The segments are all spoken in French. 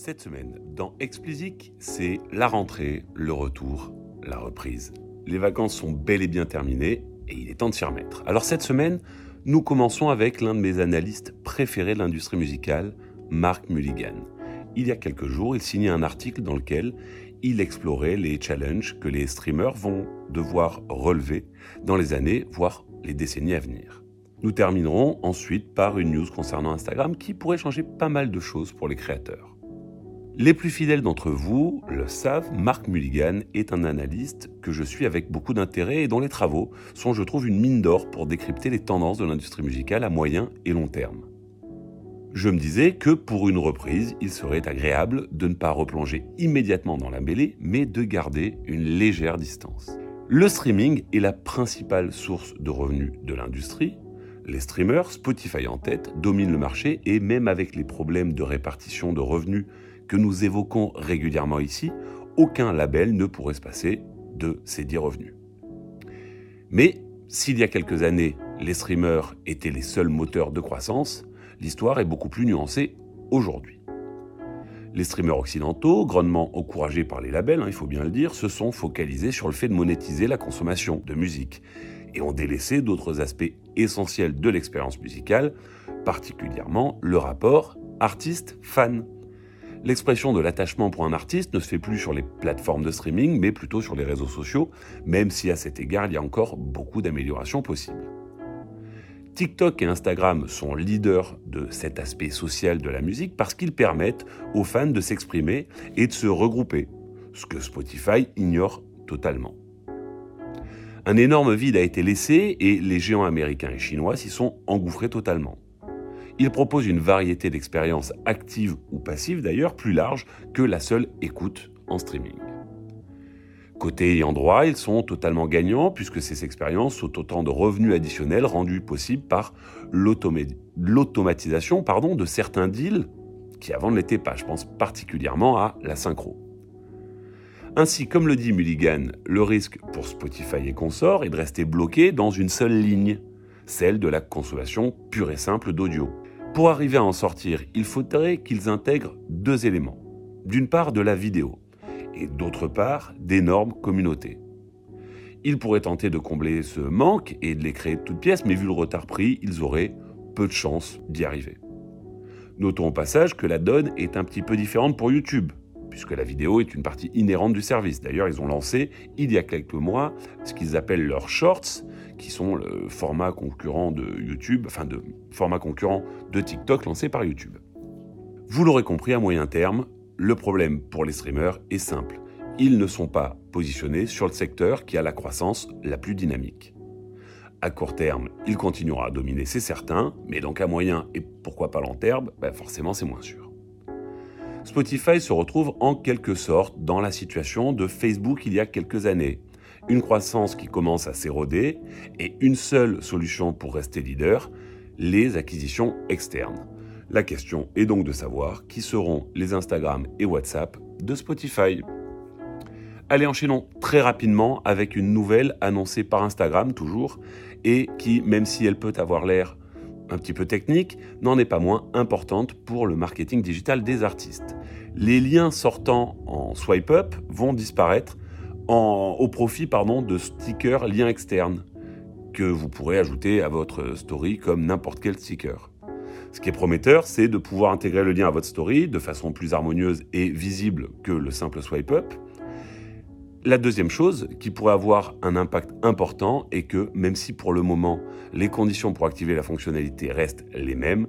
Cette semaine, dans Explicit, c'est la rentrée, le retour, la reprise. Les vacances sont bel et bien terminées et il est temps de s'y remettre. Alors cette semaine, nous commençons avec l'un de mes analystes préférés de l'industrie musicale, Mark Mulligan. Il y a quelques jours, il signait un article dans lequel il explorait les challenges que les streamers vont devoir relever dans les années, voire les décennies à venir. Nous terminerons ensuite par une news concernant Instagram qui pourrait changer pas mal de choses pour les créateurs. Les plus fidèles d'entre vous le savent, Mark Mulligan est un analyste que je suis avec beaucoup d'intérêt et dont les travaux sont, je trouve, une mine d'or pour décrypter les tendances de l'industrie musicale à moyen et long terme. Je me disais que pour une reprise, il serait agréable de ne pas replonger immédiatement dans la mêlée, mais de garder une légère distance. Le streaming est la principale source de revenus de l'industrie, les streamers, Spotify en tête, dominent le marché et même avec les problèmes de répartition de revenus que nous évoquons régulièrement ici, aucun label ne pourrait se passer de ces dix revenus. Mais s'il y a quelques années, les streamers étaient les seuls moteurs de croissance, l'histoire est beaucoup plus nuancée aujourd'hui. Les streamers occidentaux, grandement encouragés par les labels, hein, il faut bien le dire, se sont focalisés sur le fait de monétiser la consommation de musique et ont délaissé d'autres aspects essentiels de l'expérience musicale, particulièrement le rapport artiste-fan. L'expression de l'attachement pour un artiste ne se fait plus sur les plateformes de streaming, mais plutôt sur les réseaux sociaux, même si à cet égard il y a encore beaucoup d'améliorations possibles. TikTok et Instagram sont leaders de cet aspect social de la musique parce qu'ils permettent aux fans de s'exprimer et de se regrouper, ce que Spotify ignore totalement. Un énorme vide a été laissé et les géants américains et chinois s'y sont engouffrés totalement. Ils proposent une variété d'expériences actives ou passives d'ailleurs plus larges que la seule écoute en streaming. Côté ayant droit, ils sont totalement gagnants puisque ces expériences sont autant de revenus additionnels rendus possibles par l'automatisation de certains deals qui avant ne l'étaient pas. Je pense particulièrement à la synchro. Ainsi, comme le dit Mulligan, le risque pour Spotify et consorts est de rester bloqué dans une seule ligne, celle de la consommation pure et simple d'audio. Pour arriver à en sortir, il faudrait qu'ils intègrent deux éléments. D'une part, de la vidéo, et d'autre part, d'énormes communautés. Ils pourraient tenter de combler ce manque et de les créer de toutes pièces, mais vu le retard pris, ils auraient peu de chances d'y arriver. Notons au passage que la donne est un petit peu différente pour YouTube, puisque la vidéo est une partie inhérente du service. D'ailleurs, ils ont lancé, il y a quelques mois, ce qu'ils appellent leurs shorts, qui sont le format concurrent de YouTube, enfin de format concurrent de TikTok lancé par YouTube. Vous l'aurez compris, à moyen terme, le problème pour les streamers est simple. Ils ne sont pas positionnés sur le secteur qui a la croissance la plus dynamique. À court terme, il continuera à dominer, c'est certain, mais donc à moyen et pourquoi pas long terme, ben forcément c'est moins sûr. Spotify se retrouve en quelque sorte dans la situation de Facebook il y a quelques années. Une croissance qui commence à s'éroder et une seule solution pour rester leader, les acquisitions externes. La question est donc de savoir qui seront les Instagram et WhatsApp de Spotify. Allez, enchaînons très rapidement avec une nouvelle annoncée par Instagram toujours et qui, même si elle peut avoir l'air un petit peu technique, n'en est pas moins importante pour le marketing digital des artistes. Les liens sortant en swipe up vont disparaître au profit pardon, de stickers liens externes que vous pourrez ajouter à votre story comme n'importe quel sticker. Ce qui est prometteur, c'est de pouvoir intégrer le lien à votre story de façon plus harmonieuse et visible que le simple swipe up. La deuxième chose qui pourrait avoir un impact important est que même si pour le moment les conditions pour activer la fonctionnalité restent les mêmes,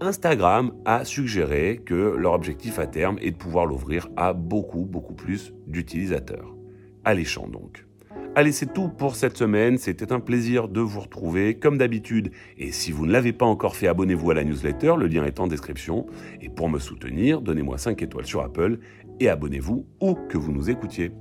Instagram a suggéré que leur objectif à terme est de pouvoir l'ouvrir à beaucoup beaucoup plus d'utilisateurs. Alléchant donc. Allez, c'est tout pour cette semaine. C'était un plaisir de vous retrouver comme d'habitude. Et si vous ne l'avez pas encore fait, abonnez-vous à la newsletter. Le lien est en description. Et pour me soutenir, donnez-moi 5 étoiles sur Apple et abonnez-vous où que vous nous écoutiez.